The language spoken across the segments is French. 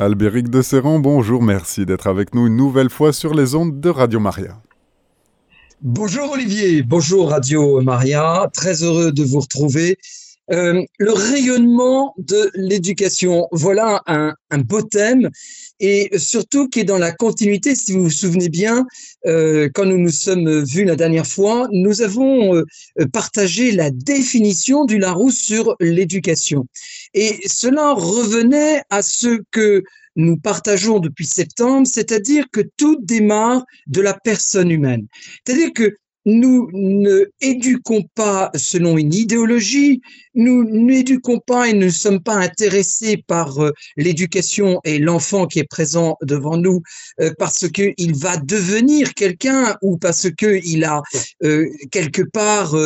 Albéric de Serran, bonjour, merci d'être avec nous une nouvelle fois sur les ondes de Radio Maria. Bonjour Olivier, bonjour Radio Maria, très heureux de vous retrouver. Euh, le rayonnement de l'éducation, voilà un, beau thème et surtout qui est dans la continuité, si vous vous souvenez bien, euh, quand nous nous sommes vus la dernière fois, nous avons euh, partagé la définition du Larousse sur l'éducation. Et cela revenait à ce que nous partageons depuis septembre, c'est-à-dire que tout démarre de la personne humaine. C'est-à-dire que nous ne éduquons pas selon une idéologie, nous n'éduquons pas et ne sommes pas intéressés par euh, l'éducation et l'enfant qui est présent devant nous euh, parce qu'il va devenir quelqu'un ou parce qu'il a euh, quelque part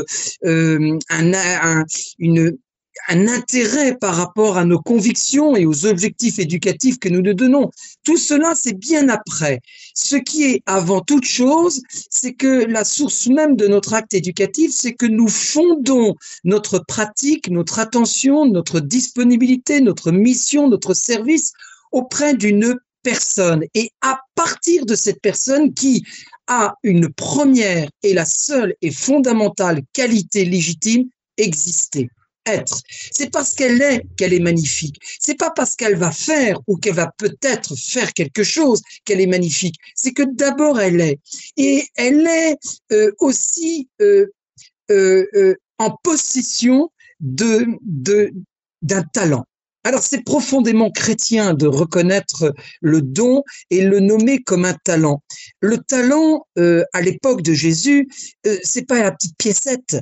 un, un, une, un intérêt par rapport à nos convictions et aux objectifs éducatifs que nous nous donnons. Tout cela, c'est bien après. Ce qui est avant toute chose, c'est que la source même de notre acte éducatif, c'est que nous fondons notre pratique, notre attention, notre disponibilité, notre mission, notre service auprès d'une personne. Et à partir de cette personne qui a une première et la seule et fondamentale qualité légitime, exister être. C'est parce qu'elle est qu'elle est magnifique. C'est pas parce qu'elle va faire ou qu'elle va peut-être faire quelque chose qu'elle est magnifique. C'est que d'abord elle est. Et elle est euh, aussi euh, euh, en possession de d'un talent. Alors c'est profondément chrétien de reconnaître le don et le nommer comme un talent. Le talent à l'époque de Jésus, c'est pas la petite piécette,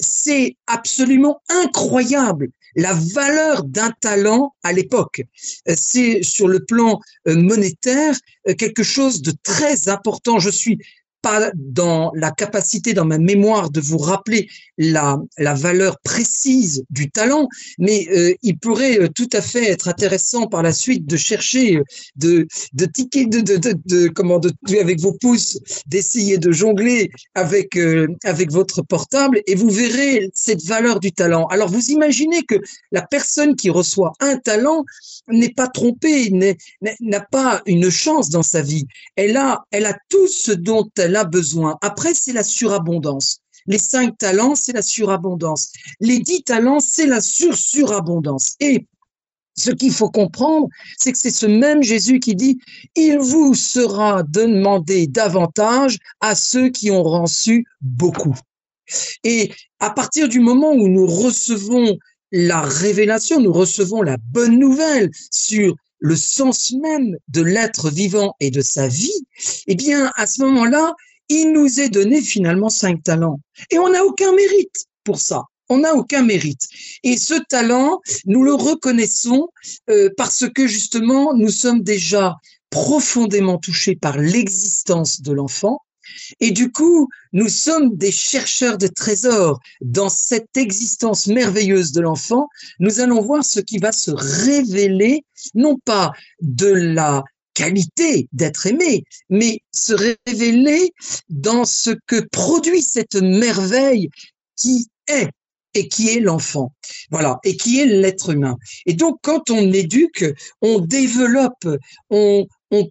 c'est absolument incroyable la valeur d'un talent à l'époque. C'est sur le plan euh, monétaire euh, quelque chose de très important. Je suis pas dans la capacité, dans ma mémoire, de vous rappeler la, la valeur précise du talent, mais euh, il pourrait euh, tout à fait être intéressant par la suite de chercher, euh, de, de ticker, de, de, de, de comment, de, avec vos pouces, d'essayer de jongler avec, avec votre portable et vous verrez cette valeur du talent. Alors vous imaginez que la personne qui reçoit un talent n'est pas trompée, n'a pas une chance dans sa vie. Elle a, elle a tout ce dont elle a besoin. Après, c'est la surabondance. Les cinq talents, c'est la surabondance. Les dix talents, c'est la sur-surabondance. Et ce qu'il faut comprendre, c'est que c'est ce même Jésus qui dit, il vous sera demandé davantage à ceux qui ont reçu beaucoup. Et à partir du moment où nous recevons la révélation, nous recevons la bonne nouvelle sur le sens même de l'être vivant et de sa vie, eh bien, à ce moment-là, il nous est donné finalement cinq talents. Et on n'a aucun mérite pour ça. On n'a aucun mérite. Et ce talent, nous le reconnaissons euh, parce que justement, nous sommes déjà profondément touchés par l'existence de l'enfant. Et du coup, nous sommes des chercheurs de trésors. Dans cette existence merveilleuse de l'enfant, nous allons voir ce qui va se révéler, non pas de la qualité d'être aimé, mais se révéler dans ce que produit cette merveille qui est et qui est l'enfant. Voilà, et qui est l'être humain. Et donc, quand on éduque, on développe, on, on,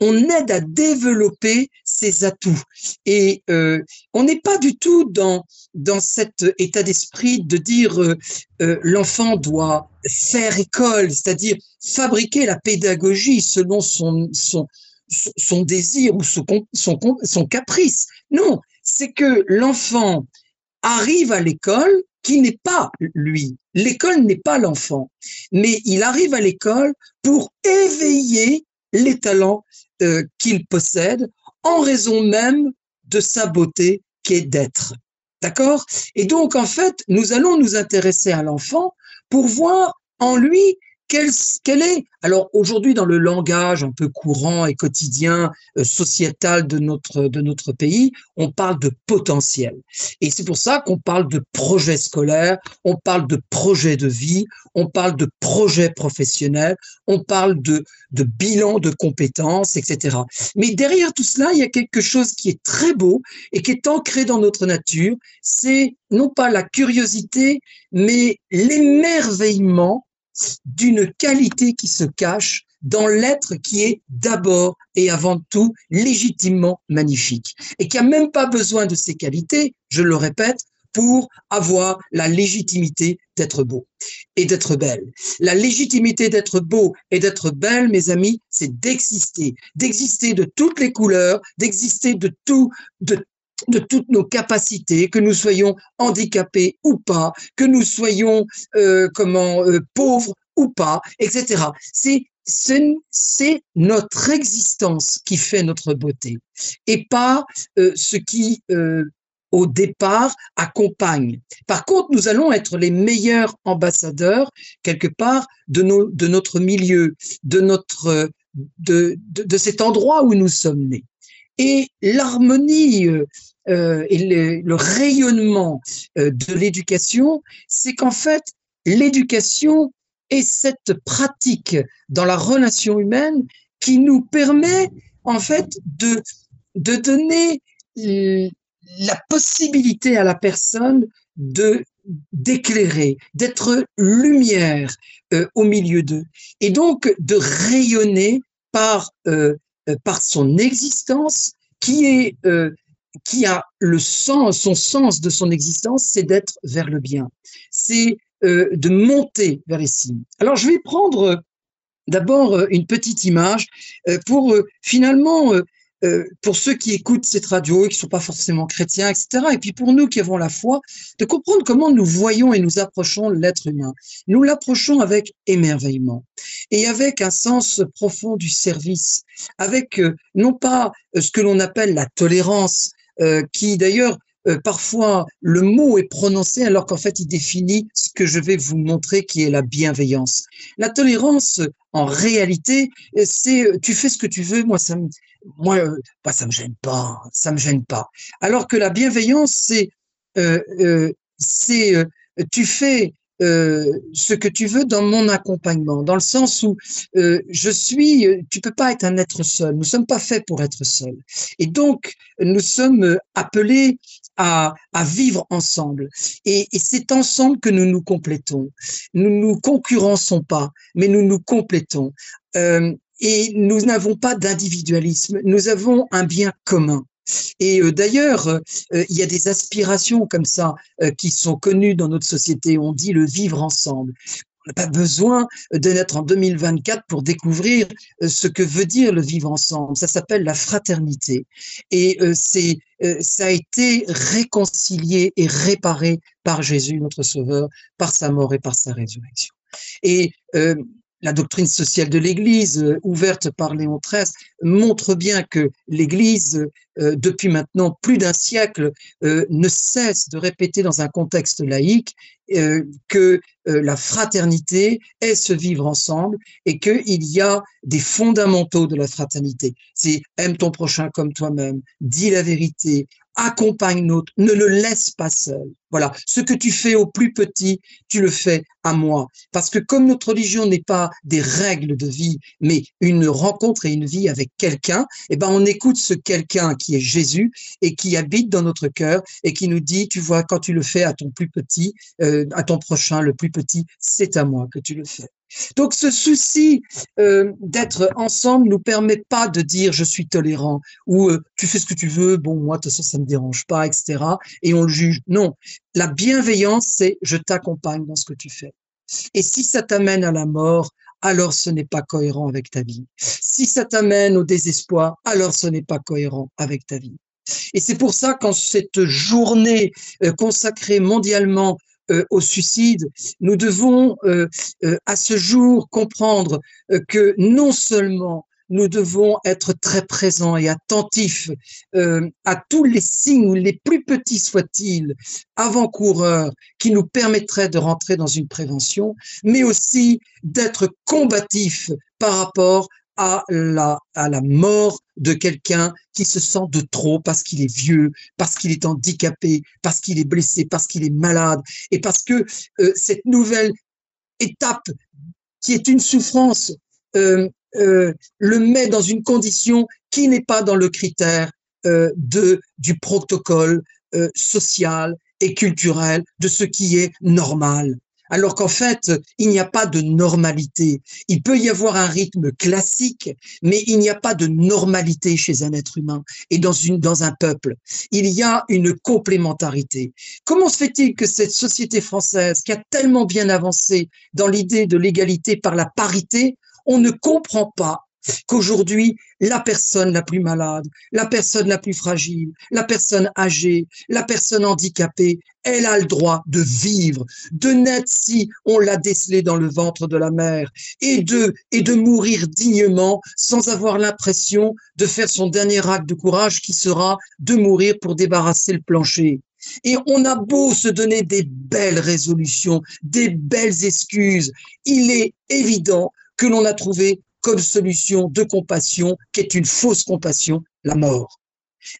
on, aide à développer ses atouts. Et euh, on n'est pas du tout dans, dans cet état d'esprit de dire euh, euh, l'enfant doit faire école, c'est-à-dire fabriquer la pédagogie selon son, son, son désir ou son, son, son caprice. Non, c'est que l'enfant arrive à l'école qui n'est pas lui. L'école n'est pas l'enfant, mais il arrive à l'école pour éveiller les talents euh, qu'il possède en raison même de sa beauté qui est d'être. D'accord? Et donc, en fait, nous allons nous intéresser à l'enfant pour voir en lui quelle, est Alors aujourd'hui, dans le langage un peu courant et quotidien, euh, sociétal de notre, de notre pays, on parle de potentiel. Et c'est pour ça qu'on parle de projet scolaire, on parle de projet de vie, on parle de projet professionnel, on parle de, de bilan de compétences, etc. Mais derrière tout cela, il y a quelque chose qui est très beau et qui est ancré dans notre nature. C'est non pas la curiosité, mais l'émerveillement d'une qualité qui se cache dans l'être qui est d'abord et avant tout légitimement magnifique et qui a même pas besoin de ses qualités, je le répète, pour avoir la légitimité d'être beau et d'être belle. La légitimité d'être beau et d'être belle, mes amis, c'est d'exister, d'exister de toutes les couleurs, d'exister de tout, de de toutes nos capacités, que nous soyons handicapés ou pas, que nous soyons euh, comment euh, pauvres ou pas, etc. C'est c'est notre existence qui fait notre beauté et pas euh, ce qui au départ accompagne. Par contre, nous allons être les meilleurs ambassadeurs quelque part de, nos, de notre milieu, de notre de, de cet endroit où nous sommes nés. Et l'harmonie euh, et le, rayonnement euh, de l'éducation, c'est qu'en fait, l'éducation est cette pratique dans la relation humaine qui nous permet en fait de, de donner la possibilité à la personne de d'éclairer, d'être lumière euh, au milieu d'eux, et donc de rayonner par par son existence qui est qui a le sens, son sens de son existence, c'est d'être vers le bien, c'est euh, de monter vers les cimes. Alors je vais prendre euh, d'abord euh, une petite image pour finalement, pour ceux qui écoutent cette radio et qui ne sont pas forcément chrétiens, etc., et puis pour nous qui avons la foi, de comprendre comment nous voyons et nous approchons l'être humain. Nous l'approchons avec émerveillement et avec un sens profond du service, avec non pas ce que l'on appelle la tolérance, euh, qui d'ailleurs euh, parfois le mot est prononcé alors qu'en fait il définit ce que je vais vous montrer qui est la bienveillance. La tolérance, en réalité, c'est tu fais ce que tu veux, moi ça me, moi euh, bah, ça me gêne pas, ça me gêne pas. Alors que la bienveillance, c'est c'est tu fais euh, ce que tu veux dans mon accompagnement, dans le sens où euh, je suis, tu peux pas être un être seul. Nous sommes pas faits pour être seuls. Et donc, nous sommes appelés à, vivre ensemble. Et, c'est ensemble que nous nous complétons. Nous nous concurrençons pas, mais nous nous complétons. Euh, et nous n'avons pas d'individualisme. Nous avons un bien commun. Et euh, d'ailleurs, euh, il y a des aspirations comme ça qui sont connues dans notre société. On dit le vivre ensemble. N'a pas besoin de naître en 2024 pour découvrir ce que veut dire le vivre ensemble. Ça s'appelle la fraternité. Et c'est, ça a été réconcilié et réparé par Jésus, notre Sauveur, par sa mort et par sa résurrection. Et la doctrine sociale de l'Église, euh, ouverte par Léon XIII, montre bien que l'Église, euh, depuis maintenant plus d'un siècle, euh, ne cesse de répéter dans un contexte laïque que la fraternité est se vivre ensemble et qu'il y a des fondamentaux de la fraternité. C'est aime ton prochain comme toi-même, dis la vérité, accompagne l'autre, ne le laisse pas seul. Voilà, ce que tu fais au plus petit, tu le fais à moi. Parce que comme notre religion n'est pas des règles de vie, mais une rencontre et une vie avec quelqu'un, eh ben on écoute ce quelqu'un qui est Jésus et qui habite dans notre cœur et qui nous dit, tu vois, quand tu le fais à ton plus petit, euh, à ton prochain, le plus petit, c'est à moi que tu le fais. Donc ce souci euh, d'être ensemble nous permet pas de dire je suis tolérant ou euh, tu fais ce que tu veux, bon moi de toute façon ça me dérange pas, etc. Et on le juge. Non, la bienveillance c'est je t'accompagne dans ce que tu fais. Et si ça t'amène à la mort, alors ce n'est pas cohérent avec ta vie. Si ça t'amène au désespoir, alors ce n'est pas cohérent avec ta vie. Et c'est pour ça qu'en cette journée euh, consacrée mondialement euh, au suicide, nous devons euh, à ce jour comprendre que non seulement nous devons être très présents et attentifs à tous les signes, les plus petits soient-ils, avant-coureurs, qui nous permettraient de rentrer dans une prévention, mais aussi d'être combatifs par rapport à la, à la mort de quelqu'un qui se sent de trop parce qu'il est vieux, parce qu'il est handicapé, parce qu'il est blessé, parce qu'il est malade, et parce que euh, cette nouvelle étape qui est une souffrance euh, euh, le met dans une condition qui n'est pas dans le critère de du protocole social et culturel de ce qui est normal. alors qu'en fait, il n'y a pas de normalité. Il peut y avoir un rythme classique, mais il n'y a pas de normalité chez un être humain et dans, une, dans un peuple. Il y a une complémentarité. Comment se fait-il que cette société française, qui a tellement bien avancé dans l'idée de l'égalité par la parité, on ne comprend pas qu'aujourd'hui, la personne la plus malade, la personne la plus fragile, la personne âgée, la personne handicapée, elle a le droit de vivre, de naître si on l'a décelé dans le ventre de la mère et de, et de mourir dignement sans avoir l'impression de faire son dernier acte de courage qui sera de mourir pour débarrasser le plancher. Et on a beau se donner des belles résolutions, des belles excuses, il est évident que l'on a trouvé comme solution de compassion, qui est une fausse compassion, la mort.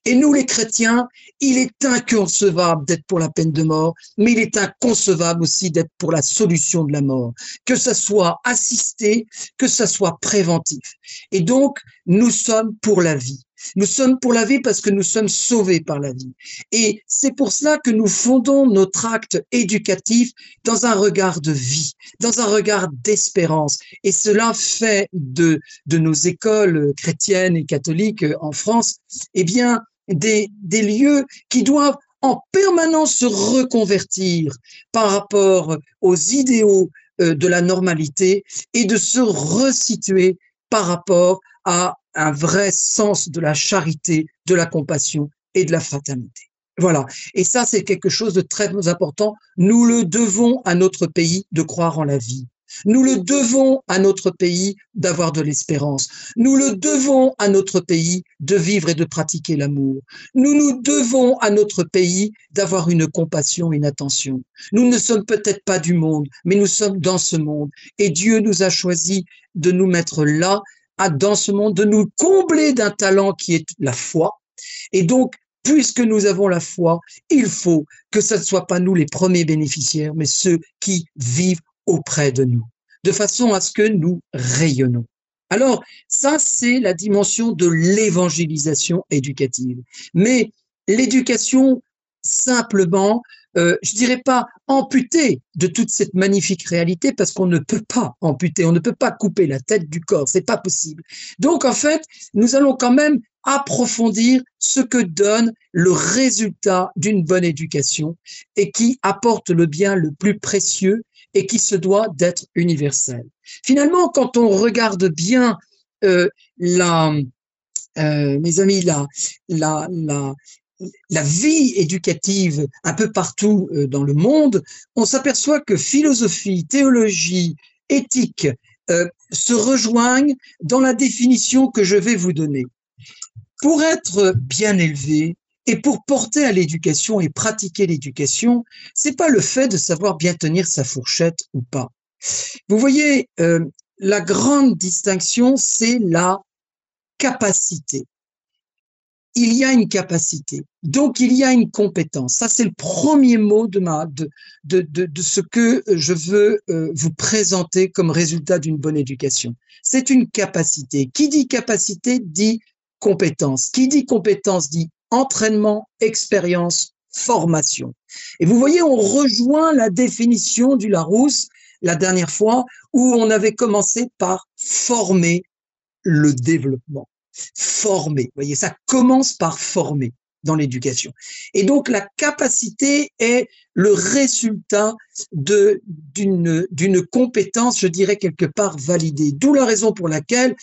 Et nous, les chrétiens, il est inconcevable d'être pour la peine de mort, mais il est inconcevable aussi d'être pour la solution de la mort, que ça soit assisté, que ça soit préventif. Et donc, nous sommes pour la vie. Nous sommes pour la vie parce que nous sommes sauvés par la vie. Et c'est pour cela que nous fondons notre acte éducatif dans un regard de vie, dans un regard d'espérance. Et cela fait de, de nos écoles chrétiennes et catholiques en France, eh bien, des, des lieux qui doivent en permanence se reconvertir par rapport aux idéaux euh, de la normalité et de se resituer par rapport à un vrai sens de la charité, de la compassion et de la fraternité. Voilà. Et ça, c'est quelque chose de très important. Nous le devons à notre pays de croire en la vie. Nous le devons à notre pays d'avoir de l'espérance. Nous le devons à notre pays de vivre et de pratiquer l'amour. Nous nous devons à notre pays d'avoir une compassion et une attention. Nous ne sommes peut-être pas du monde, mais nous sommes dans ce monde. Et Dieu nous a choisi de nous mettre là dans ce monde, de nous combler d'un talent qui est la foi. Et donc, puisque nous avons la foi, il faut que ce ne soit pas nous les premiers bénéficiaires, mais ceux qui vivent auprès de nous, de façon à ce que nous rayonnons. Alors, ça, c'est la dimension de l'évangélisation éducative. Mais l'éducation, simplement, euh, je dirais pas amputer de toute cette magnifique réalité parce qu'on ne peut pas amputer, on ne peut pas couper la tête du corps, c'est pas possible. Donc en fait, nous allons quand même approfondir ce que donne le résultat d'une bonne éducation et qui apporte le bien le plus précieux et qui se doit d'être universel. Finalement, quand on regarde bien euh, la, euh, mes amis, la, la, la, la vie éducative un peu partout euh, dans le monde, on s'aperçoit que philosophie, théologie, éthique euh, se rejoignent dans la définition que je vais vous donner. Pour être bien élevé et pour porter à l'éducation et pratiquer l'éducation, c'est pas le fait de savoir bien tenir sa fourchette ou pas. Vous voyez, euh, la grande distinction, c'est la capacité il y a une capacité. Donc, il y a une compétence. Ça, c'est le premier mot de, ma, de, de, de, ce que je veux euh, vous présenter comme résultat d'une bonne éducation. C'est une capacité. Qui dit capacité dit compétence. Qui dit compétence dit entraînement, expérience, formation. Et vous voyez, on rejoint la définition du Larousse la dernière fois où on avait commencé par former le développement former. Vous voyez, ça commence par former dans l'éducation. Et donc la capacité est le résultat de d'une d'une compétence, je dirais quelque part validée. D'où la raison pour laquelle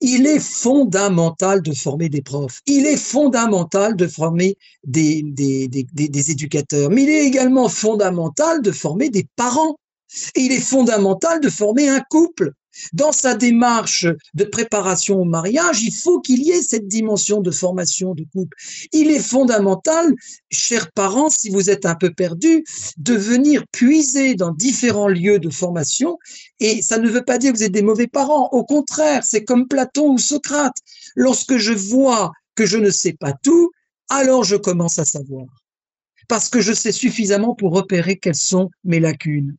il est fondamental de former des profs. Il est fondamental de former des, des, des, des éducateurs. Mais il est également fondamental de former des parents. Il est fondamental de former un couple. Dans sa démarche de préparation au mariage, il faut qu'il y ait cette dimension de formation de couple. Il est fondamental, chers parents, si vous êtes un peu perdus, de venir puiser dans différents lieux de formation. Et ça ne veut pas dire que vous êtes des mauvais parents. Au contraire, c'est comme Platon ou Socrate. Lorsque je vois que je ne sais pas tout, alors je commence à savoir. Parce que je sais suffisamment pour repérer quelles sont mes lacunes.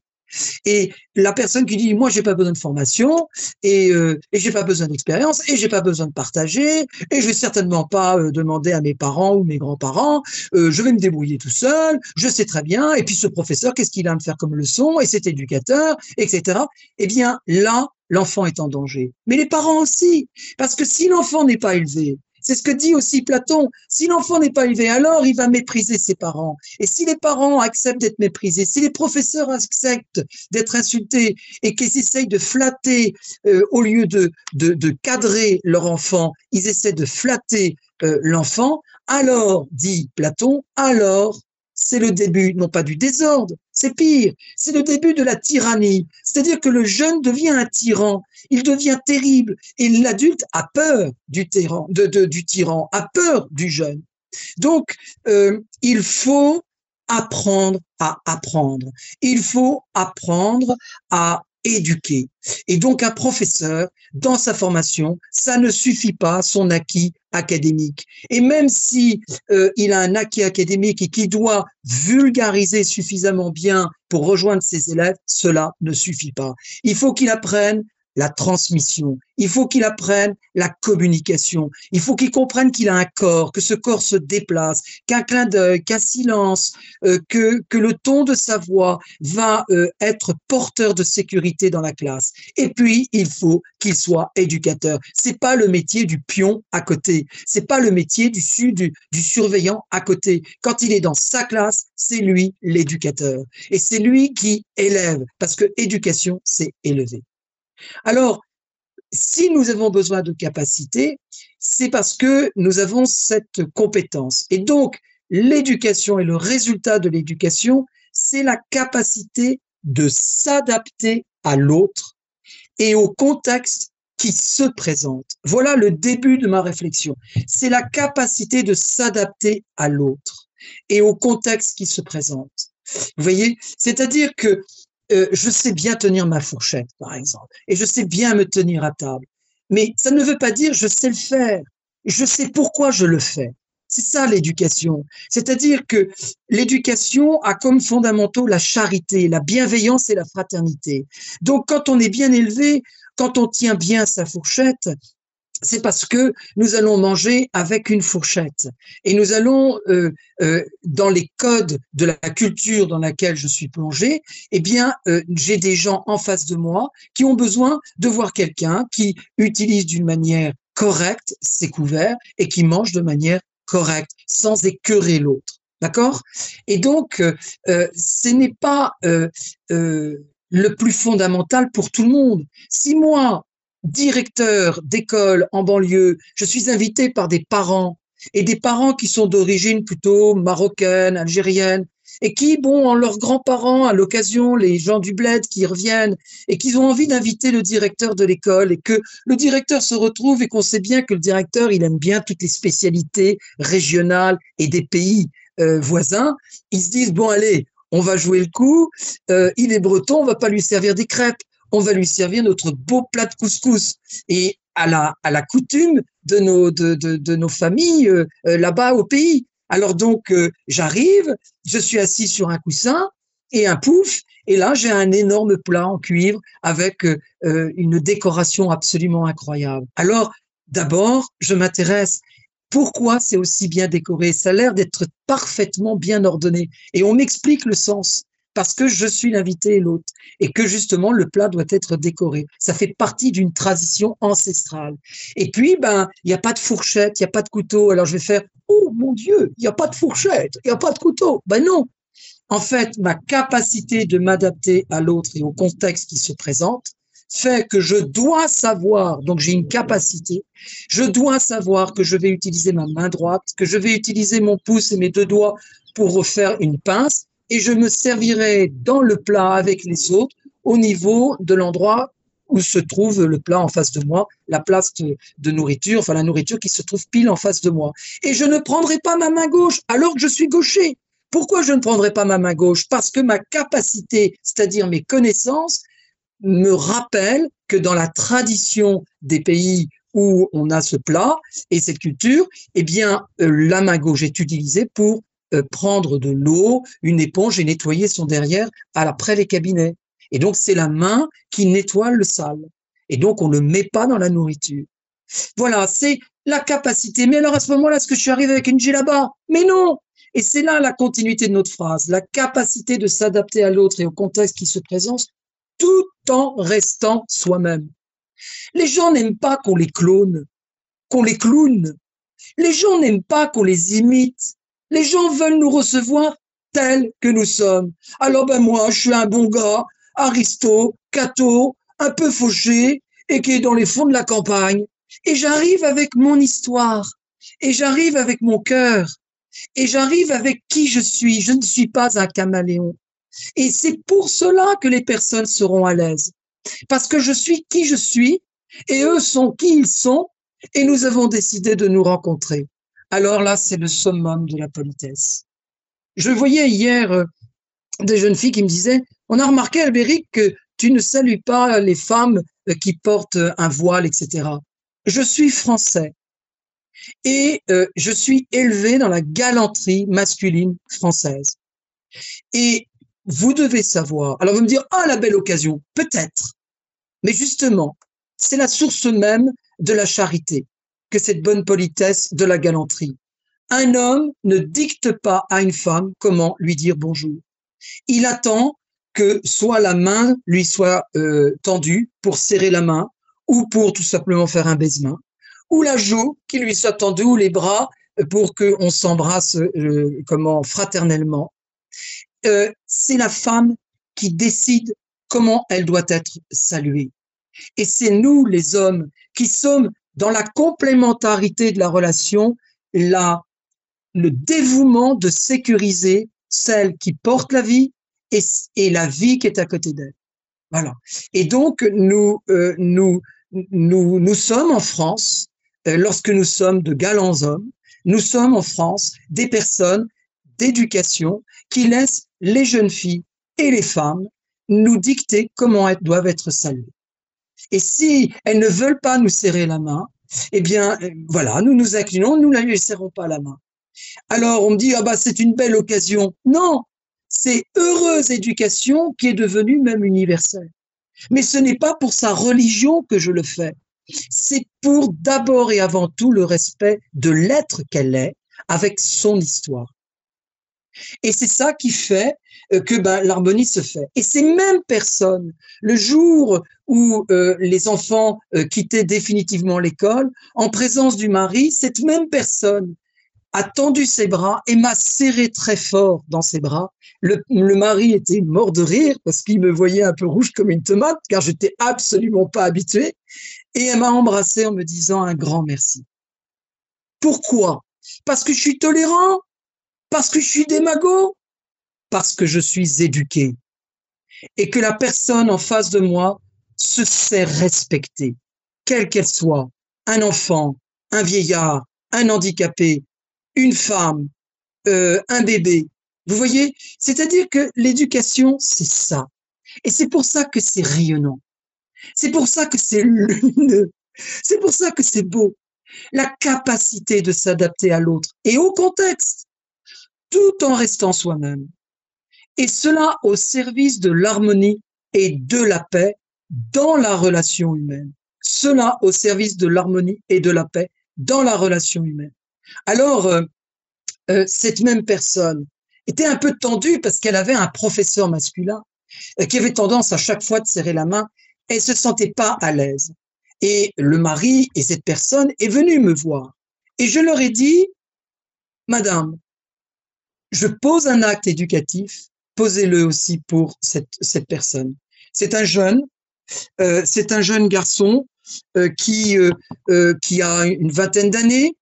Et la personne qui dit moi j'ai pas besoin de formation et, euh, et j'ai pas besoin d'expérience et j'ai pas besoin de partager et je vais certainement pas euh, demander à mes parents ou mes grands-parents, euh, je vais me débrouiller tout seul, je sais très bien. Et puis ce professeur, qu'est-ce qu'il a à me faire comme leçon et cet éducateur, etc. Eh bien là, l'enfant est en danger. Mais les parents aussi, parce que si l'enfant n'est pas élevé, c'est ce que dit aussi Platon. Si l'enfant n'est pas élevé, alors il va mépriser ses parents. Et si les parents acceptent d'être méprisés, si les professeurs acceptent d'être insultés et qu'ils essayent de flatter euh, au lieu de, de, cadrer leur enfant, ils essaient de flatter euh, l'enfant, alors, dit Platon, alors c'est le début, non pas du désordre, c'est pire, c'est le début de la tyrannie. C'est-à-dire que le jeune devient un tyran, il devient terrible, et l'adulte a peur du tyran, du tyran, a peur du jeune. Donc, euh, il faut apprendre à apprendre. Il faut apprendre à éduquer. Et donc un professeur, dans sa formation, ça ne suffit pas son acquis académique. Et même si euh, il a un acquis académique et qu'il doit vulgariser suffisamment bien pour rejoindre ses élèves, cela ne suffit pas. Il faut qu'il apprenne la transmission. Il faut qu'il apprenne la communication. Il faut qu'il comprenne qu'il a un corps, que ce corps se déplace, qu'un clin d'œil, qu'un silence, euh, que, que le ton de sa voix va euh, être porteur de sécurité dans la classe. Et puis, il faut qu'il soit éducateur. C'est pas le métier du pion à côté. C'est pas le métier du, du, du surveillant à côté. Quand il est dans sa classe, c'est lui l'éducateur. Et c'est lui qui élève, parce que éducation, c'est élever. Alors, si nous avons besoin de capacité, c'est parce que nous avons cette compétence. Et donc, l'éducation et le résultat de l'éducation, c'est la capacité de s'adapter à l'autre et au contexte qui se présente. Voilà le début de ma réflexion. C'est la capacité de s'adapter à l'autre et au contexte qui se présente. Vous voyez, c'est-à-dire que euh, je sais bien tenir ma fourchette, par exemple, et je sais bien me tenir à table. Mais ça ne veut pas dire je sais le faire. Je sais pourquoi je le fais. C'est ça l'éducation. C'est-à-dire que l'éducation a comme fondamentaux la charité, la bienveillance et la fraternité. Donc quand on est bien élevé, quand on tient bien sa fourchette, c'est parce que nous allons manger avec une fourchette. Et nous allons euh, euh, dans les codes de la culture dans laquelle je suis plongé eh bien euh, j'ai des gens en face de moi qui ont besoin de voir quelqu'un qui utilise d'une manière correcte ses couverts et qui mange de manière correcte sans écœurer l'autre. D'accord? Et donc ce n'est pas le plus fondamental pour tout le monde. Si moi directeur d'école en banlieue, je suis invité par des parents et des parents qui sont d'origine plutôt marocaine, algérienne, et qui, bon, en leurs grands-parents, à l'occasion, les gens du bled qui reviennent, et qui ont envie d'inviter le directeur de l'école, et que le directeur se retrouve, et qu'on sait bien que le directeur, il aime bien toutes les spécialités régionales et des pays euh, voisins, ils se disent, bon, allez, on va jouer le coup, euh, il est breton, on va pas lui servir des crêpes, on va lui servir notre beau plat de couscous. Et à la, à la coutume de nos, de, de, de nos familles euh, euh, là-bas au pays. Alors donc, euh, j'arrive, je suis assis sur un coussin et un pouf, et là, j'ai un énorme plat en cuivre avec une décoration absolument incroyable. Alors, d'abord, je m'intéresse pourquoi c'est aussi bien décoré? Ça a l'air d'être parfaitement bien ordonné. Et on m'explique le sens parce que je suis l'invité et l'autre, et que justement le plat doit être décoré. Ça fait partie d'une tradition ancestrale. Et puis, ben, il n'y a pas de fourchette, il n'y a pas de couteau. Alors je vais faire, oh mon Dieu, il n'y a pas de fourchette, il n'y a pas de couteau. Ben non. En fait, ma capacité de m'adapter à l'autre et au contexte qui se présente fait que je dois savoir, donc j'ai une capacité, je dois savoir que je vais utiliser ma main droite, que je vais utiliser mon pouce et mes deux doigts pour refaire une pince, et je me servirai dans le plat avec les autres au niveau de l'endroit où se trouve le plat en face de moi, la place de, nourriture, enfin la nourriture qui se trouve pile en face de moi. Et je ne prendrai pas ma main gauche alors que je suis gaucher. Pourquoi je ne prendrai pas ma main gauche? Parce que ma capacité, c'est-à-dire mes connaissances, me rappelle que dans la tradition des pays où on a ce plat et cette culture, eh bien, euh, la main gauche est utilisée pour prendre de l'eau, une éponge et nettoyer son derrière après les cabinets. Et donc, c'est la main qui nettoie le sale. Et donc, on ne le met pas dans la nourriture. Voilà, c'est la capacité. Mais alors, à ce moment-là, est-ce que je suis arrivé avec une là-bas Mais non Et c'est là la continuité de notre phrase. La capacité de s'adapter à l'autre et au contexte qui se présente tout en restant soi-même. Les gens n'aiment pas qu'on les clone, qu'on les clown. Les gens n'aiment pas qu'on les imite. Les gens veulent nous recevoir tels que nous sommes. Alors ben moi, je suis un bon gars, aristo, cato, un peu fauché et qui est dans les fonds de la campagne. Et j'arrive avec mon histoire. Et j'arrive avec mon cœur. Et j'arrive avec qui je suis. Je ne suis pas un caméléon. Et c'est pour cela que les personnes seront à l'aise. Parce que je suis qui je suis et eux sont qui ils sont et nous avons décidé de nous rencontrer. Alors là, c'est le summum de la politesse. Je voyais hier euh, des jeunes filles qui me disaient, on a remarqué, Albéric, que tu ne salues pas les femmes euh, qui portent un voile, etc. Je suis français et euh, je suis élevé dans la galanterie masculine française. Et vous devez savoir, alors vous me dire, ah, la belle occasion, peut-être, mais justement, c'est la source même de la charité que cette bonne politesse de la galanterie. Un homme ne dicte pas à une femme comment lui dire bonjour. Il attend que soit la main lui soit euh, tendue pour serrer la main ou pour tout simplement faire un baisement, ou la joue qui lui soit tendue ou les bras pour qu'on s'embrasse euh, comment fraternellement. Euh, c'est la femme qui décide comment elle doit être saluée. Et c'est nous, les hommes, qui sommes dans la complémentarité de la relation, la, le dévouement de sécuriser celle qui porte la vie et, la vie qui est à côté d'elle. Voilà. Et donc, nous, euh, nous, nous, nous sommes en France, euh, lorsque nous sommes de galants hommes, nous sommes en France des personnes d'éducation qui laissent les jeunes filles et les femmes nous dicter comment elles doivent être saluées. Et si elles ne veulent pas nous serrer la main, eh bien, euh, voilà, nous nous inclinons, nous ne lui serrons pas la main. Alors, on me dit, ah bah, c'est une belle occasion. Non, c'est heureuse éducation qui est devenue même universelle. Mais ce n'est pas pour sa religion que je le fais. C'est pour d'abord et avant tout le respect de l'être qu'elle est avec son histoire. Et c'est ça qui fait euh, que ben, l'harmonie se fait. Et ces mêmes personnes, le jour où euh, les enfants euh, quittaient définitivement l'école, en présence du mari, cette même personne a tendu ses bras et m'a serré très fort dans ses bras. Le, mari était mort de rire parce qu'il me voyait un peu rouge comme une tomate, car j'étais absolument pas habitué. Et elle m'a embrassé en me disant un grand merci. Pourquoi? Parce que je suis tolérant Parce que je suis démago Parce que je suis éduqué et que la personne en face de moi se sait respecter, quelle qu'elle soit, un enfant, un vieillard, un handicapé, une femme, euh, un bébé. Vous voyez? C'est-à-dire que l'éducation, c'est ça. Et c'est pour ça que c'est rayonnant. C'est pour ça que c'est lumineux. C'est pour ça que c'est beau. La capacité de s'adapter à l'autre et au contexte, tout en restant soi-même. Et cela au service de l'harmonie et de la paix dans la relation humaine. Cela au service de l'harmonie et de la paix dans la relation humaine. Alors, euh, euh, cette même personne était un peu tendue parce qu'elle avait un professeur masculin euh, qui avait tendance à chaque fois de serrer la main. Elle se sentait pas à l'aise. Et le mari et cette personne est venu me voir. Et je leur ai dit, Madame, je pose un acte éducatif, posez-le aussi pour cette, personne. C'est un jeune euh, c'est un jeune garçon euh, qui, euh, qui a une vingtaine d'années.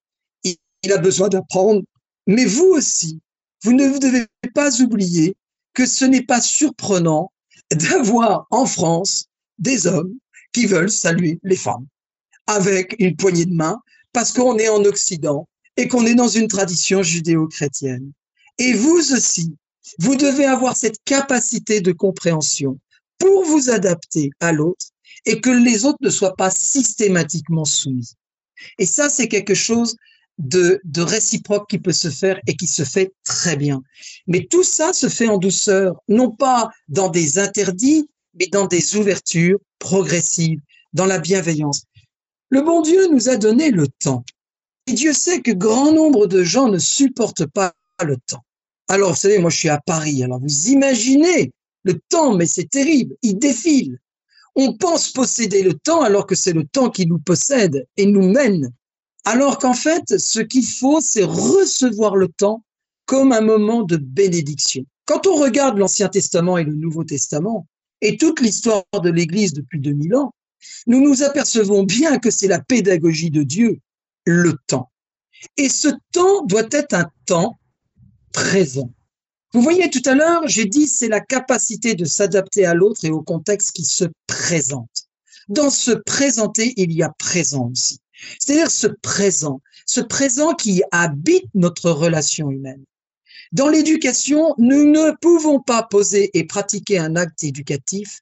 Il, a besoin d'apprendre. Mais vous aussi, vous ne devez pas oublier que ce n'est pas surprenant d'avoir en France des hommes qui veulent saluer les femmes avec une poignée de main parce qu'on est en Occident et qu'on est dans une tradition judéo-chrétienne. Et vous aussi, vous devez avoir cette capacité de compréhension pour vous adapter à l'autre et que les autres ne soient pas systématiquement soumis. Et ça, c'est quelque chose de, réciproque qui peut se faire et qui se fait très bien. Mais tout ça se fait en douceur, non pas dans des interdits, mais dans des ouvertures progressives, dans la bienveillance. Le bon Dieu nous a donné le temps. Et Dieu sait que grand nombre de gens ne supportent pas le temps. Alors, vous savez, moi, je suis à Paris. Alors, vous imaginez le temps, mais c'est terrible. Il défile. On pense posséder le temps alors que c'est le temps qui nous possède et nous mène. Alors qu'en fait, ce qu'il faut, c'est recevoir le temps comme un moment de bénédiction. Quand on regarde l'Ancien Testament et le Nouveau Testament, et toute l'histoire de l'Église depuis 2000 ans, nous nous apercevons bien que c'est la pédagogie de Dieu, le temps. Et ce temps doit être un temps présent. Vous voyez, tout à l'heure, j'ai dit c'est la capacité de s'adapter à l'autre et au contexte qui se présente. Dans ce présenter, il y a présent aussi. C'est-à-dire ce présent, ce présent qui habite notre relation humaine. Dans l'éducation, nous ne pouvons pas poser et pratiquer un acte éducatif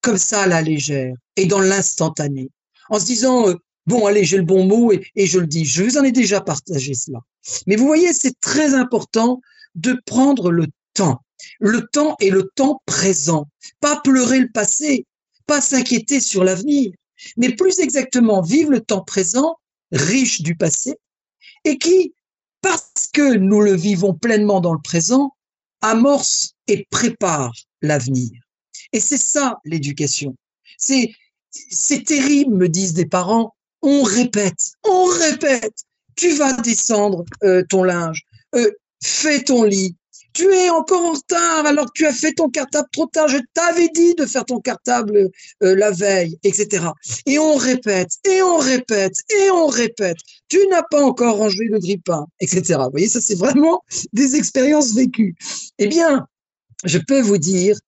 comme ça à la légère et dans l'instantané, en se disant, euh, bon, allez, j'ai le bon mot et, et, je le dis. Je vous en ai déjà partagé cela. Mais vous voyez, c'est très important de prendre le temps. Le temps est le temps présent. Pas pleurer le passé, pas s'inquiéter sur l'avenir, mais plus exactement vivre le temps présent, riche du passé, et qui, parce que nous le vivons pleinement dans le présent, amorce et prépare l'avenir. Et c'est ça l'éducation. C'est c'est terrible, me disent des parents. On répète, on répète. Tu vas descendre euh, ton linge. Euh, fais ton lit. Tu es encore en retard alors que tu as fait ton cartable trop tard. Je t'avais dit de faire ton cartable euh, la veille, etc. Et on répète, et on répète, et on répète. Tu n'as pas encore rangé le grippin, etc. Vous voyez, ça c'est vraiment des expériences vécues. Eh bien, je peux vous dire,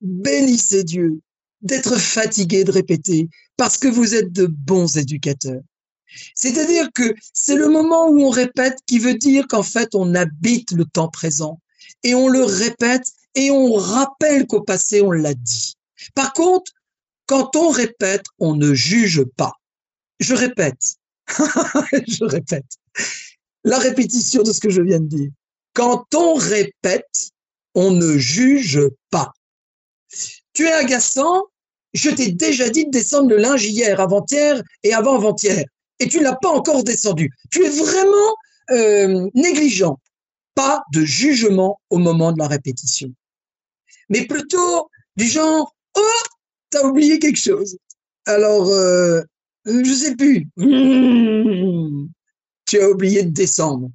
bénissez Dieu d'être fatigué de répéter parce que vous êtes de bons éducateurs. C'est-à-dire que c'est le moment où on répète qui veut dire qu'en fait, on habite le temps présent et on le répète et on rappelle qu'au passé, on l'a dit. Par contre, quand on répète, on ne juge pas. Je répète. je répète. La répétition de ce que je viens de dire. Quand on répète, on ne juge pas. Tu es agaçant, je t'ai déjà dit de descendre le linge hier, avant-hier et avant-avant-hier et tu l'as pas encore descendu. Tu es vraiment euh, négligent. Pas de jugement au moment de la répétition. Mais plutôt du genre, oh, t'as oublié quelque chose. Alors, euh, je sais plus. Mmh. tu as oublié de descendre.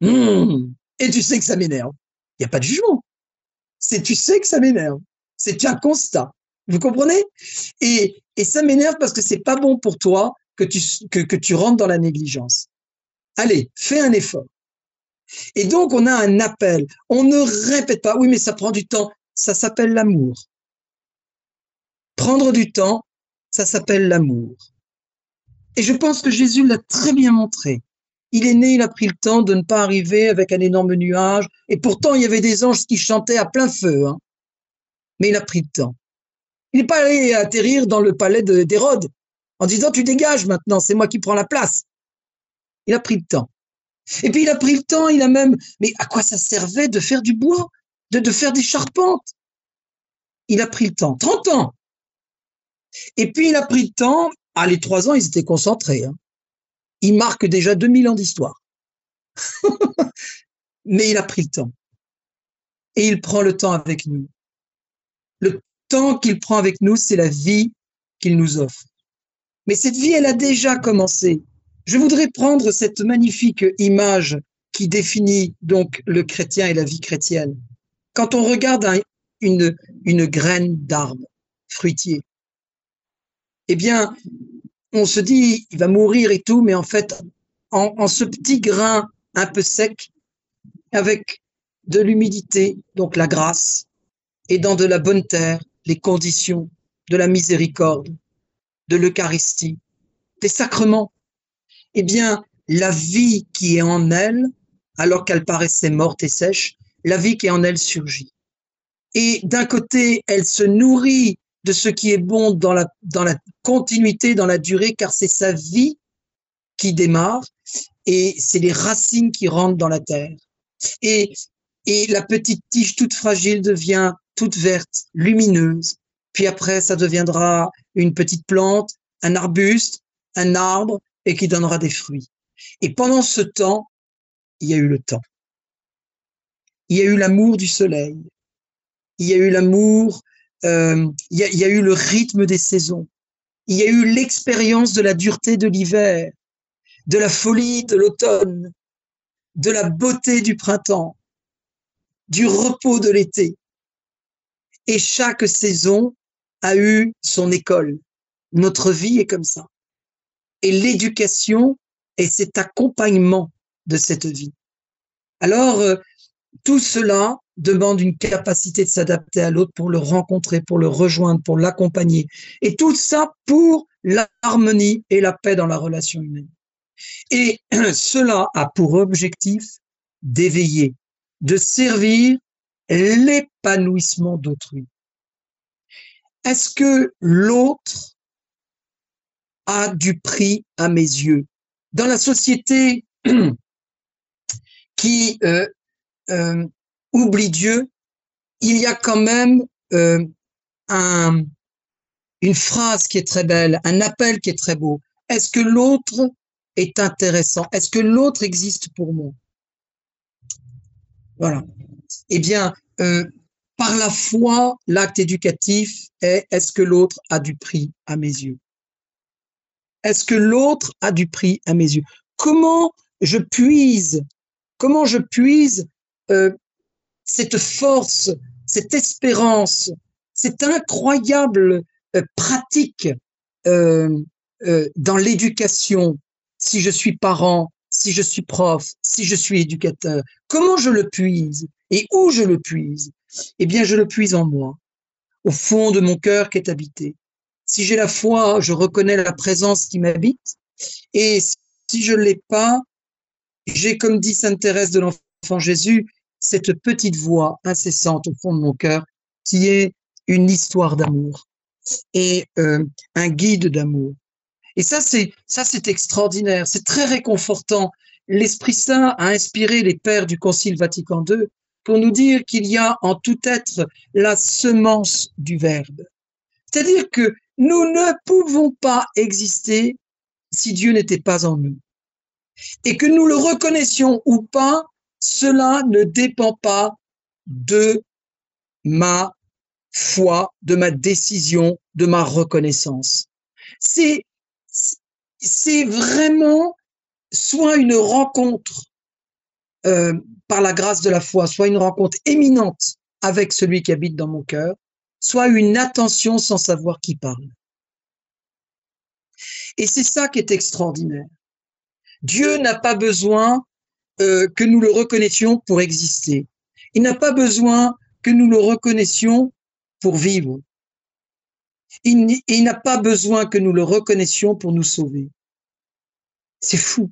Mmh. et tu sais que ça m'énerve. Il n'y a pas de jugement. C'est tu sais que ça m'énerve. C'est un constat. Vous comprenez? Et, ça m'énerve parce que c'est pas bon pour toi que tu, que, que tu rentres dans la négligence. Allez, fais un effort. Et donc, on a un appel. On ne répète pas, oui, mais ça prend du temps. Ça s'appelle l'amour. Prendre du temps, ça s'appelle l'amour. Et je pense que Jésus l'a très bien montré. Il est né, il a pris le temps de ne pas arriver avec un énorme nuage. Et pourtant, il y avait des anges qui chantaient à plein feu. Hein. Mais il a pris le temps. Il n'est pas allé atterrir dans le palais d'Hérode en disant tu dégages maintenant, c'est moi qui prends la place. Il a pris le temps. Et puis il a pris le temps, il a même, mais à quoi ça servait de faire du bois, de, faire des charpentes? Il a pris le temps, 30 ans. Et puis il a pris le temps, ah les trois ans ils étaient concentrés. Hein. Il marque déjà 2000 ans d'histoire. mais il a pris le temps. Et il prend le temps avec nous. Temps qu'il prend avec nous, c'est la vie qu'il nous offre. Mais cette vie, elle a déjà commencé. Je voudrais prendre cette magnifique image qui définit donc le chrétien et la vie chrétienne. Quand on regarde une, une graine d'arbre fruitier, eh bien, on se dit, il va mourir et tout, mais en fait, en, en ce petit grain un peu sec, avec de l'humidité, donc la grâce, et dans de la bonne terre, les conditions de la miséricorde, de l'Eucharistie, des sacrements, eh bien, la vie qui est en elle, alors qu'elle paraissait morte et sèche, la vie qui est en elle surgit. Et d'un côté, elle se nourrit de ce qui est bon dans la, dans la continuité, dans la durée, car c'est sa vie qui démarre et c'est les racines qui rentrent dans la terre. Et, et la petite tige toute fragile devient toute verte, lumineuse, puis après ça deviendra une petite plante, un arbuste, un arbre, et qui donnera des fruits. Et pendant ce temps, il y a eu le temps. Il y a eu l'amour du soleil. Il y a eu l'amour, euh, il, il y a eu le rythme des saisons. Il y a eu l'expérience de la dureté de l'hiver, de la folie de l'automne, de la beauté du printemps, du repos de l'été. Et chaque saison a eu son école. Notre vie est comme ça. Et l'éducation est cet accompagnement de cette vie. Alors, euh, tout cela demande une capacité de s'adapter à l'autre pour le rencontrer, pour le rejoindre, pour l'accompagner. Et tout ça pour l'harmonie et la paix dans la relation humaine. Et cela a pour objectif d'éveiller, de servir l'épanouissement d'autrui. Est-ce que l'autre a du prix à mes yeux? Dans la société qui euh, euh, oublie Dieu, il y a quand même euh, un, une phrase qui est très belle, un appel qui est très beau. Est-ce que l'autre est intéressant? Est-ce que l'autre existe pour moi? Voilà. Eh bien, euh, par la foi, l'acte éducatif est est-ce que l'autre a du prix à mes yeux? Est-ce que l'autre a du prix à mes yeux? Comment je puise Comment je puise euh, cette force, cette espérance, cette incroyable euh, pratique dans l'éducation, si je suis parent, si je suis prof, si je suis éducateur, comment je le puise? Et où je le puise? Eh bien, je le puise en moi, au fond de mon cœur qui est habité. Si j'ai la foi, je reconnais la présence qui m'habite. Et si je ne l'ai pas, j'ai, comme dit Sainte Thérèse de l'Enfant Jésus, cette petite voix incessante au fond de mon cœur qui est une histoire d'amour et euh, un guide d'amour. Et ça, c'est ça, c'est extraordinaire, c'est très réconfortant. L'Esprit Saint a inspiré les pères du Concile Vatican II pour nous dire qu'il y a en tout être la semence du Verbe. C'est-à-dire que nous ne pouvons pas exister si Dieu n'était pas en nous. Et que nous le reconnaissions ou pas, cela ne dépend pas de ma foi, de ma décision, de ma reconnaissance. C'est, vraiment soit une rencontre euh, par la grâce de la foi, soit une rencontre éminente avec celui qui habite dans mon cœur, soit une attention sans savoir qui parle. Et c'est ça qui est extraordinaire. Dieu n'a pas besoin euh, que nous le reconnaissions pour exister. Il n'a pas besoin que nous le reconnaissions pour vivre. Il, il n'a pas besoin que nous le reconnaissions pour nous sauver. C'est fou.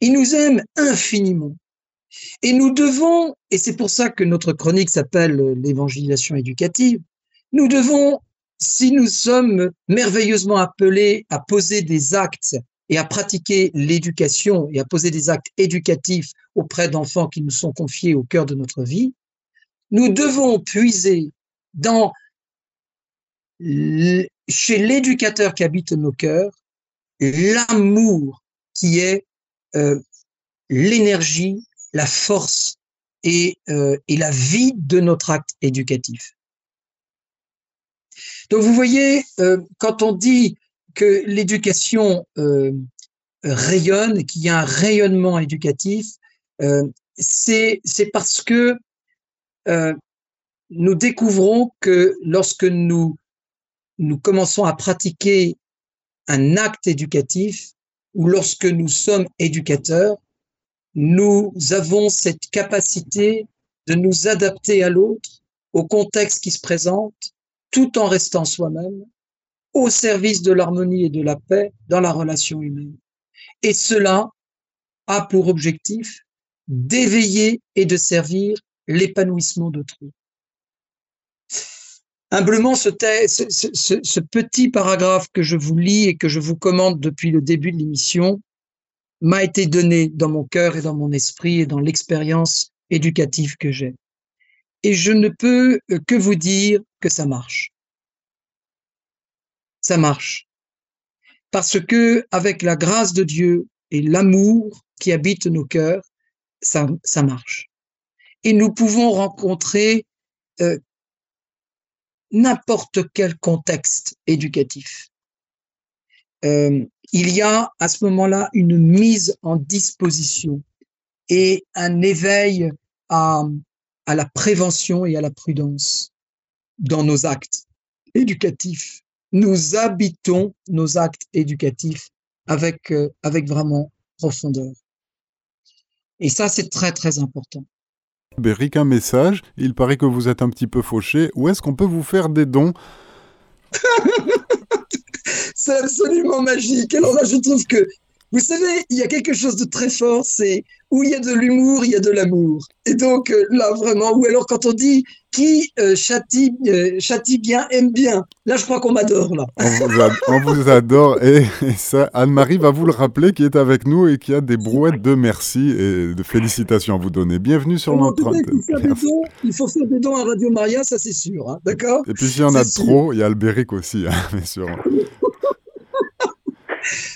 Il nous aime infiniment. Et nous devons, et c'est pour ça que notre chronique s'appelle l'évangélisation éducative, nous devons, si nous sommes merveilleusement appelés à poser des actes et à pratiquer l'éducation et à poser des actes éducatifs auprès d'enfants qui nous sont confiés au cœur de notre vie, nous devons puiser dans chez l'éducateur qui habite nos cœurs l'amour qui est euh, l'énergie, la force et, euh, et la vie de notre acte éducatif. Donc vous voyez, euh, quand on dit que l'éducation rayonne, qu'il y a un rayonnement éducatif, c'est parce que nous découvrons que lorsque nous commençons à pratiquer un acte éducatif ou lorsque nous sommes éducateurs, nous avons cette capacité de nous adapter à l'autre, au contexte qui se présente, tout en restant soi-même, au service de l'harmonie et de la paix dans la relation humaine. Et cela a pour objectif d'éveiller et de servir l'épanouissement d'autrui. Humblement, ce, petit paragraphe que je vous lis et que je vous commande depuis le début de l'émission m'a été donné dans mon cœur et dans mon esprit et dans l'expérience éducative que j'ai. et je ne peux que vous dire que ça marche. Ça marche. Parce que avec la grâce de Dieu et l'amour qui habite nos cœurs, ça, ça marche. Et nous pouvons rencontrer euh, n'importe quel contexte éducatif. Euh, il y a à ce moment-là une mise en disposition et un éveil à, à la prévention et à la prudence dans nos actes éducatifs. Nous habitons nos actes éducatifs avec, euh, avec vraiment profondeur. Et ça, c'est très, très important. Béric, un message. Il paraît que vous êtes un petit peu fauché. Où est-ce qu'on peut vous faire des dons C'est absolument magique. Alors là, je trouve que vous savez, il y a quelque chose de très fort, c'est où il y a de l'humour, il y a de l'amour. Et donc euh, là, vraiment, ou alors quand on dit qui euh, châtie, euh, châtie bien, aime bien, là, je crois qu'on m'adore, là. On vous, adore, et, ça, Anne-Marie va vous le rappeler, qui est avec nous et qui a des brouettes de merci et de félicitations à vous donner. Bienvenue sur notre antenne. Il faut faire des dons à Radio Maria, ça c'est sûr, hein, d'accord Et puis s'il y en a trop, il y a Albéric aussi, hein, bien sûr.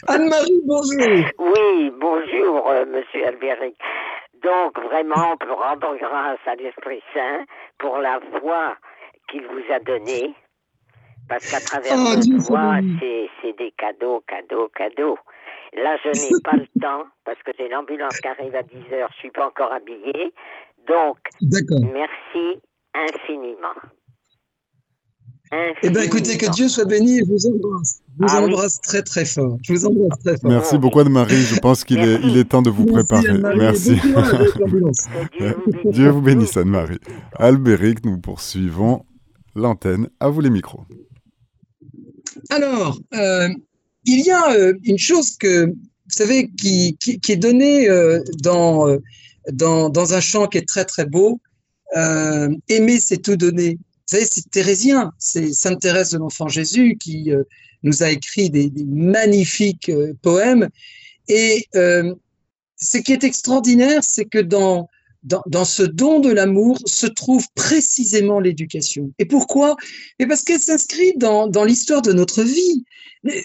Anne-Marie, bonjour. Oui, bonjour, euh, monsieur Albéric. Donc, vraiment, on peut rendre grâce à l'Esprit Saint pour la voix qu'il vous a donnée. Parce qu'à travers oh, votre voix, c'est des cadeaux, cadeaux, cadeaux. Là, je n'ai pas le temps parce que j'ai l'ambulance qui arrive à 10 heures. Je suis pas encore habillée. Donc, merci infiniment. Eh bien, écoutez, que Dieu soit béni et je vous embrasse. Je vous ah embrasse très, très fort. Je vous embrasse très fort. Merci beaucoup, Anne-Marie. Je pense qu'il est, il est temps de vous préparer. Merci. Dieu vous bénisse, Anne-Marie. Albéric, nous poursuivons l'antenne. À vous les micros. Alors, euh, il y a euh, une chose que, vous savez, qui, qui, est donnée euh, dans, dans, dans, un chant qui est très, très beau. aimer, c'est tout donner. Vous savez, c'est thérésien, c'est Sainte Thérèse de l'Enfant Jésus qui euh, nous a écrit des, magnifiques euh, poèmes. Et euh, ce qui est extraordinaire, c'est que dans, dans, ce don de l'amour se trouve précisément l'éducation. Et pourquoi? Et parce qu'elle s'inscrit dans, dans l'histoire de notre vie.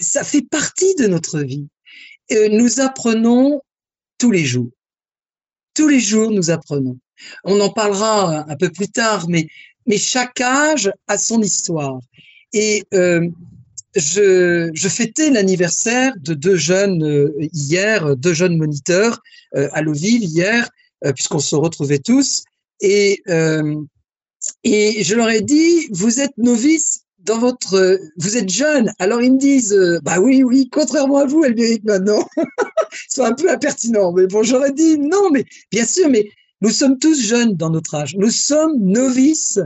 Ça fait partie de notre vie. nous apprenons tous les jours. Tous les jours, nous apprenons. On en parlera un peu plus tard, mais mais chaque âge a son histoire. Et euh, je, fêtais l'anniversaire de deux jeunes euh, hier, deux jeunes moniteurs euh, à Loville hier, puisqu'on se retrouvait tous. Et, et je leur ai dit, vous êtes novices dans votre, vous êtes jeunes. Alors ils me disent, bah oui, oui, contrairement à vous, elle mérite maintenant. sont un peu impertinents, mais bon, j'aurais dit non, mais bien sûr, mais nous sommes tous jeunes dans notre âge. Nous sommes novices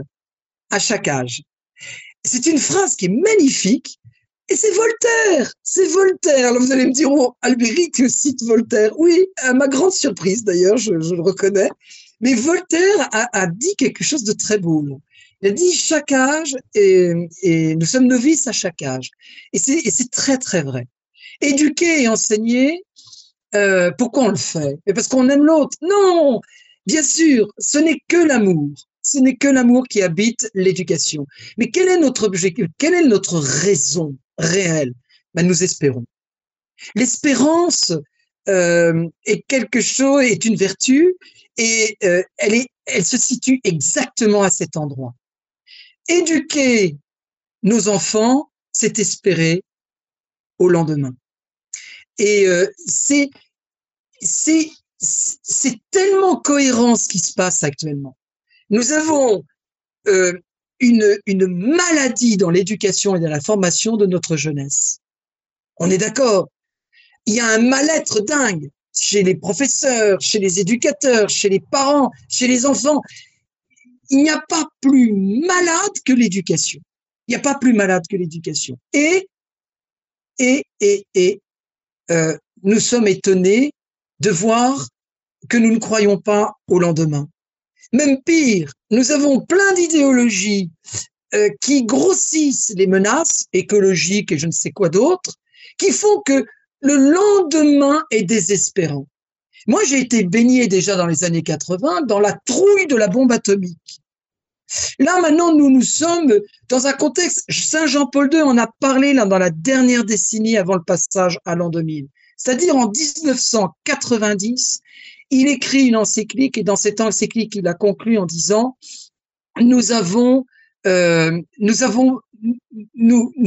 à chaque âge. C'est une phrase qui est magnifique. Et c'est Voltaire, c'est Voltaire. Alors vous allez me dire, oh, Albéric cite Voltaire. Oui, à ma grande surprise d'ailleurs, je, le reconnais. Mais Voltaire a, dit quelque chose de très beau. Il a dit chaque âge et, nous sommes novices à chaque âge. Et c'est très très vrai. Éduquer et enseigner, euh, pourquoi on le fait? Parce qu'on aime l'autre Non, bien sûr, ce n'est que l'amour ce n'est que l'amour qui habite l'éducation. Mais quel est notre objectif? Quelle est notre raison réelle? Ben, Nous espérons. L'espérance euh, est quelque chose, est une vertu, et euh, elle, est, elle se situe exactement à cet endroit. Éduquer nos enfants, c'est espérer au lendemain. Et euh, c'est c'est tellement cohérent ce qui se passe actuellement. Nous avons euh, une, une maladie dans l'éducation et dans la formation de notre jeunesse. On est d'accord Il y a un mal-être dingue chez les professeurs, chez les éducateurs, chez les parents, chez les enfants. Il n'y a pas plus malade que l'éducation. Il n'y a pas plus malade que l'éducation. Et, et, et, et, euh, nous sommes étonnés de voir que nous ne croyons pas au lendemain. Même pire, nous avons plein d'idéologies euh, qui grossissent les menaces écologiques et je ne sais quoi d'autre, qui font que le lendemain est désespérant. Moi, j'ai été baigné déjà dans les années 80 dans la trouille de la bombe atomique. Là, maintenant, nous nous sommes dans un contexte, Saint Jean-Paul II en a parlé là, dans la dernière décennie avant le passage à l'an 2000. C'est-à-dire en 1990, il écrit une encyclique et dans cette encyclique, il a conclu en disant, nous avons, euh, nous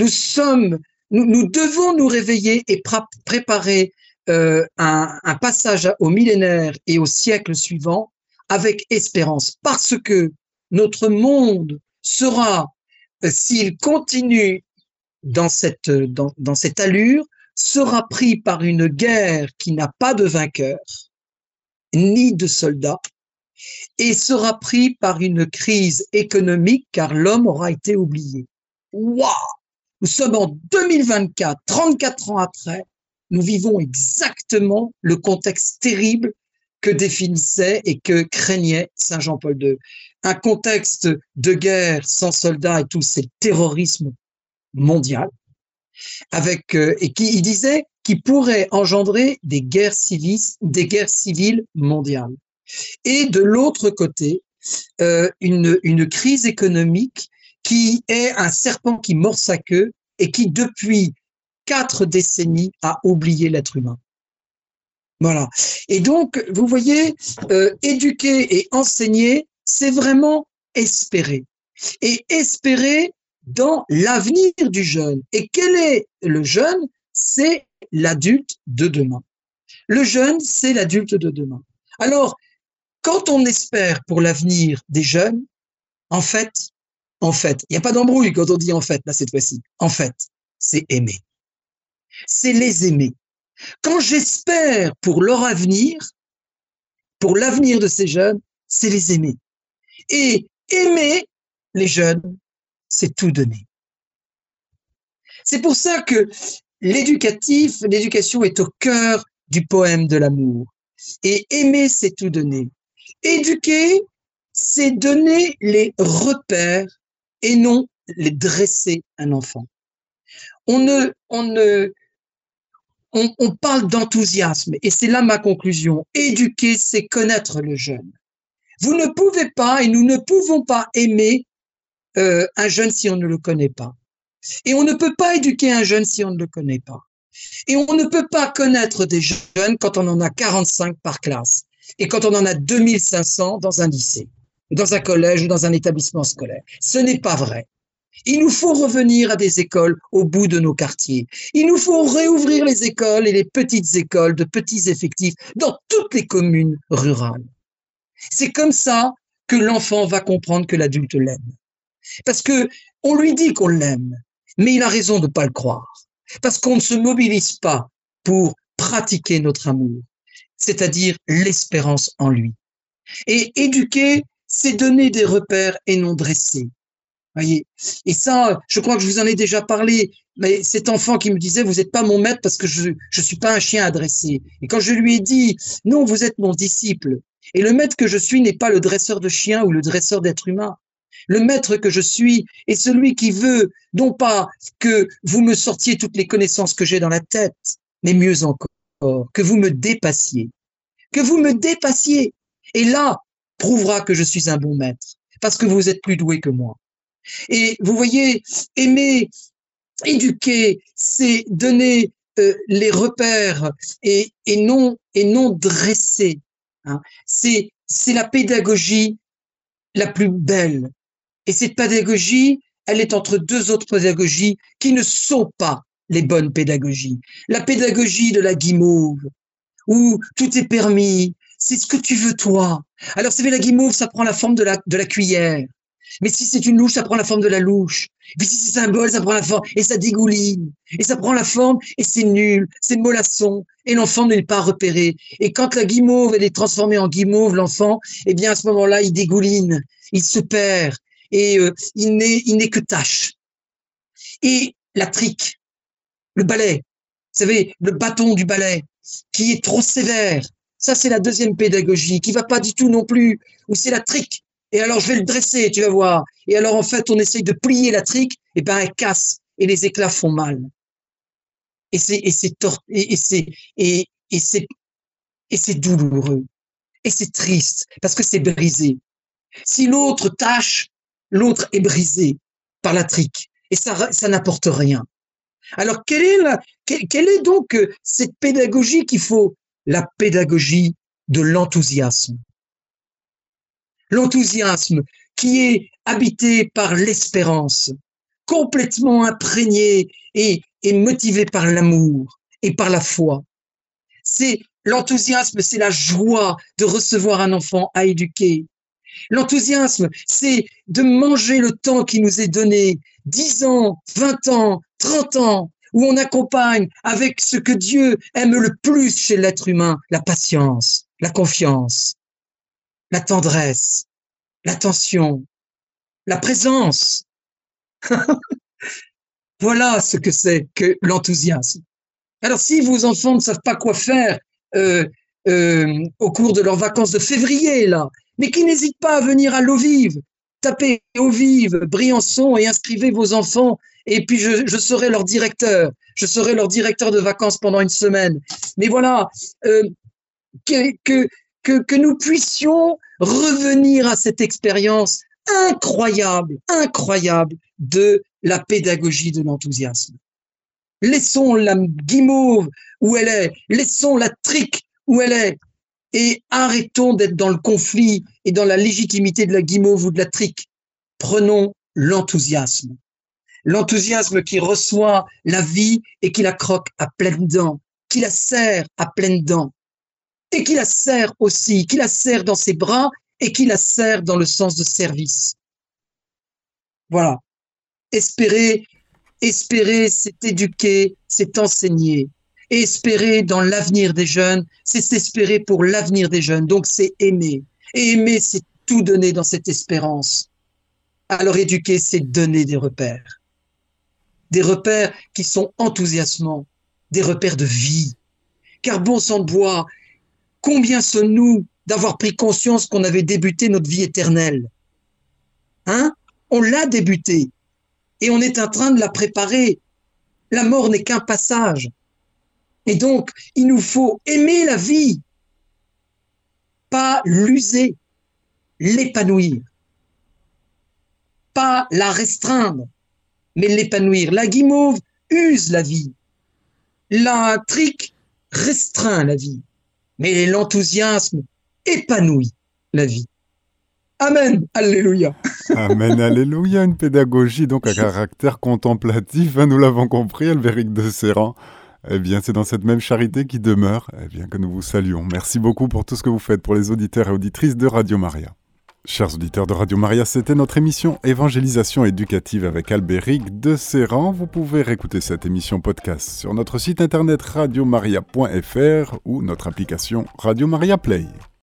sommes, nous, devons nous réveiller et préparer euh, un, passage au millénaire et au siècle suivant avec espérance, parce que notre monde sera, euh, s'il continue dans cette allure, sera pris par une guerre qui n'a pas de vainqueur, ni de soldats, et sera pris par une crise économique car l'homme aura été oublié. Waouh Nous sommes en 2024, 34 ans après, nous vivons exactement le contexte terrible que définissait et que craignait Saint Jean-Paul II. Un contexte de guerre sans soldats et tout, c'est le terrorisme mondial, avec euh, et qui il disait qui pourrait engendrer des guerres civiles, des guerres civiles mondiales. Et de l'autre côté, euh, une, une crise économique qui est un serpent qui mord sa queue et qui depuis quatre décennies a oublié l'être humain. Voilà. Et donc, vous voyez, euh, éduquer et enseigner, c'est vraiment espérer. Et espérer dans l'avenir du jeune. Et quel est le jeune C'est l'adulte de demain. Le jeune, c'est l'adulte de demain. Alors, quand on espère pour l'avenir des jeunes, en fait, en fait, il n'y a pas d'embrouille quand on dit en fait, là, cette fois-ci. En fait, c'est aimer. C'est les aimer. Quand j'espère pour leur avenir, pour l'avenir de ces jeunes, c'est les aimer. Et aimer les jeunes, c'est tout donner. C'est pour ça que l'éducatif, l'éducation est au cœur du poème de l'amour. Et aimer, c'est tout donner. Éduquer, c'est donner les repères et non les dresser un enfant. On ne, on ne, on, parle d'enthousiasme et c'est là ma conclusion. Éduquer, c'est connaître le jeune. Vous ne pouvez pas et nous ne pouvons pas aimer euh, un jeune si on ne le connaît pas. Et on ne peut pas éduquer un jeune si on ne le connaît pas. Et on ne peut pas connaître des jeunes quand on en a 45 par classe et quand on en a 2500 dans un lycée, dans un collège ou dans un établissement scolaire. Ce n'est pas vrai. Il nous faut revenir à des écoles au bout de nos quartiers. Il nous faut réouvrir les écoles et les petites écoles de petits effectifs dans toutes les communes rurales. C'est comme ça que l'enfant va comprendre que l'adulte l'aime. Parce que on lui dit qu'on l'aime, mais il a raison de ne pas le croire. Parce qu'on ne se mobilise pas pour pratiquer notre amour, c'est-à-dire l'espérance en lui. Et éduquer, c'est donner des repères et non dresser. Voyez? Et ça, je crois que je vous en ai déjà parlé. Mais cet enfant qui me disait, vous n'êtes pas mon maître parce que je je suis pas un chien à dresser. Et quand je lui ai dit, non, vous êtes mon disciple. Et le maître que je suis n'est pas le dresseur de chiens ou le dresseur d'êtres humains. Le maître que je suis est celui qui veut, non pas que vous me sortiez toutes les connaissances que j'ai dans la tête, mais mieux encore, que vous me dépassiez. Que vous me dépassiez. Et là, prouvera que je suis un bon maître, parce que vous êtes plus doué que moi. Et vous voyez, aimer, éduquer, c'est donner euh, les repères et, non, et non dresser. Hein. C'est la pédagogie la plus belle. Et cette pédagogie, elle est entre deux autres pédagogies qui ne sont pas les bonnes pédagogies. La pédagogie de la guimauve, où tout est permis, c'est ce que tu veux toi. Alors, c'est la guimauve, ça prend la forme de la, de la cuillère. Mais si c'est une louche, ça prend la forme de la louche. puis si c'est un bol, ça prend la forme et ça dégouline. Et ça prend la forme et c'est nul, c'est mollasson. Et l'enfant n'est pas repéré. Et quand la guimauve, elle est transformée en guimauve, l'enfant, eh bien à ce moment-là, il dégouline, il se perd et euh, il n'est il n'est que tâche. Et la trique, le balai, vous savez, le bâton du balai, qui est trop sévère. Ça, c'est la deuxième pédagogie, qui va pas du tout non plus, ou c'est la trique, et alors je vais le dresser, tu vas voir. Et alors en fait, on essaye de plier la trique, et ben elle casse, et les éclats font mal. Et c'est et c'est et, c'est et, et c'est et c'est douloureux. Et c'est triste parce que c'est brisé. Si l'autre tâche, l'autre est brisé par la trique et ça, n'apporte rien. Alors, quelle est, la, quelle est donc euh, cette pédagogie qu'il faut? La pédagogie de l'enthousiasme. L'enthousiasme qui est habité par l'espérance, complètement imprégné et, et motivé par l'amour et par la foi. C'est l'enthousiasme, c'est la joie de recevoir un enfant à éduquer. L'enthousiasme, c'est de manger le temps qui nous est donné, 10 ans, 20 ans, 30 ans, où on accompagne avec ce que Dieu aime le plus chez l'être humain, la patience, la confiance, la tendresse, l'attention, la présence. voilà ce que c'est que l'enthousiasme. Alors si vos enfants ne savent pas quoi faire euh, euh, au cours de leurs vacances de février, là, mais qui n'hésitent pas à venir à l'eau vive, tapez eau vive, Briançon et inscrivez vos enfants et puis je, serai leur directeur. Je serai leur directeur de vacances pendant une semaine. Mais voilà, euh, que, que, que, que nous puissions revenir à cette expérience incroyable, incroyable de la pédagogie de l'enthousiasme. Laissons la guimauve où elle est, laissons la trique où elle est, et arrêtons d'être dans le conflit et dans la légitimité de la guimauve ou de la trique. Prenons l'enthousiasme l'enthousiasme qui reçoit la vie et qui la croque à pleines dents, qui la serre à pleines dents, et qui la serre aussi, qui la serre dans ses bras et qui la serre dans le sens de service. Voilà. Espérer, espérer, c'est éduquer, c'est enseigner. Espérer dans l'avenir des jeunes, c'est s'espérer pour l'avenir des jeunes. Donc c'est aimer. Et aimer, c'est tout donner dans cette espérance. Alors éduquer, c'est donner des repères des repères qui sont enthousiasmants, des repères de vie. Car bon sang de bois, combien sommes-nous d'avoir pris conscience qu'on avait débuté notre vie éternelle? Hein? On l'a débuté et on est en train de la préparer. La mort n'est qu'un passage. Et donc, il nous faut aimer la vie, pas l'user, l'épanouir, pas la restreindre, mais l'épanouir. La guimauve use la vie. La trique restreint la vie. Mais l'enthousiasme épanouit la vie. Amen, alléluia. Amen, alléluia. Une pédagogie donc à caractère contemplatif, hein, nous l'avons compris, Albéric de Serran. Eh bien, c'est dans cette même charité qui demeure, eh bien, que nous vous saluons. Merci beaucoup pour tout ce que vous faites pour les auditeurs et auditrices de Radio Maria. Chers auditeurs de Radio Maria, c'était notre émission Évangélisation éducative avec Albéric de Serran. Vous pouvez réécouter cette émission podcast sur notre site internet radiomaria.fr ou notre application Radio Maria Play.